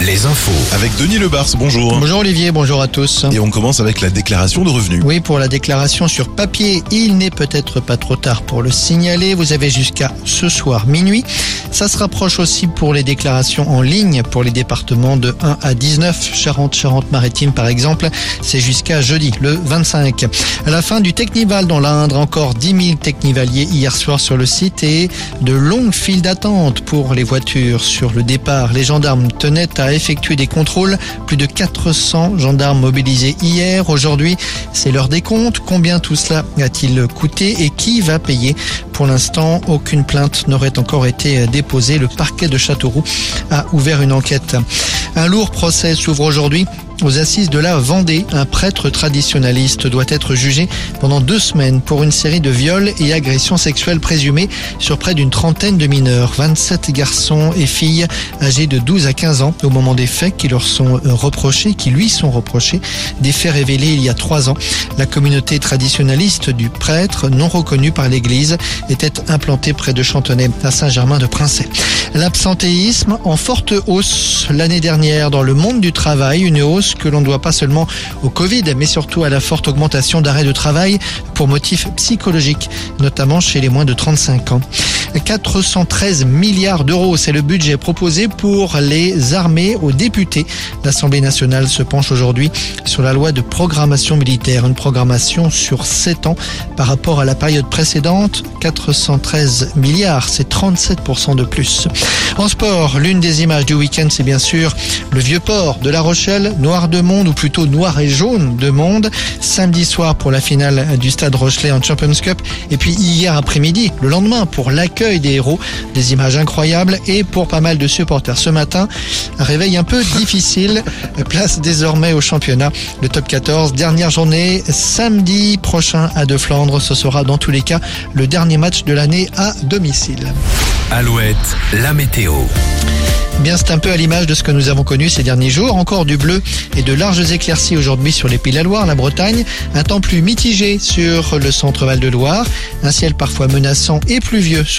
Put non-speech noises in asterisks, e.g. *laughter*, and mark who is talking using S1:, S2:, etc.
S1: Les infos.
S2: Avec Denis Lebars, bonjour.
S3: Bonjour Olivier, bonjour à tous.
S2: Et on commence avec la déclaration de revenus.
S3: Oui, pour la déclaration sur papier, il n'est peut-être pas trop tard pour le signaler. Vous avez jusqu'à ce soir minuit. Ça se rapproche aussi pour les déclarations en ligne pour les départements de 1 à 19. Charente, Charente-Maritime par exemple, c'est jusqu'à jeudi, le 25. À la fin du Technival dans l'Indre, encore 10 000 technivaliers hier soir sur le site et de longues files d'attente pour les voitures sur le départ. Les gendarmes tenaient à effectuer des contrôles. Plus de 400 gendarmes mobilisés hier. Aujourd'hui, c'est l'heure des comptes. Combien tout cela a-t-il coûté et qui va payer? Pour l'instant, aucune plainte n'aurait encore été déposée. Le parquet de Châteauroux a ouvert une enquête. Un lourd procès s'ouvre aujourd'hui aux assises de la Vendée, un prêtre traditionnaliste doit être jugé pendant deux semaines pour une série de viols et agressions sexuelles présumées sur près d'une trentaine de mineurs, 27 garçons et filles âgés de 12 à 15 ans au moment des faits qui leur sont reprochés, qui lui sont reprochés, des faits révélés il y a trois ans. La communauté traditionnaliste du prêtre, non reconnue par l'Église, était implantée près de Chantenay à Saint-Germain-de-Princey. L'absentéisme en forte hausse l'année dernière dans le monde du travail, une hausse que l'on doit pas seulement au Covid, mais surtout à la forte augmentation d'arrêts de travail pour motifs psychologiques, notamment chez les moins de 35 ans. 413 milliards d'euros, c'est le budget proposé pour les armées aux députés. L'Assemblée nationale se penche aujourd'hui sur la loi de programmation militaire, une programmation sur 7 ans par rapport à la période précédente, 413 milliards, c'est 37% de plus. En sport, l'une des images du week-end, c'est bien sûr le vieux port de La Rochelle, noir de monde ou plutôt noir et jaune de monde, samedi soir pour la finale du stade Rochelet en Champions Cup. Et puis hier après-midi, le lendemain pour l'accueil des héros, des images incroyables et pour pas mal de supporters ce matin, un réveil un peu *laughs* difficile, place désormais au championnat, le top 14, dernière journée samedi prochain à De Flandre, ce sera dans tous les cas le dernier match de l'année à domicile.
S1: Alouette, la météo.
S3: Bien, c'est un peu à l'image de ce que nous avons connu ces derniers jours. Encore du bleu et de larges éclaircies aujourd'hui sur les Pays de la Loire, la Bretagne. Un temps plus mitigé sur le centre Val de Loire. Un ciel parfois menaçant et pluvieux sur le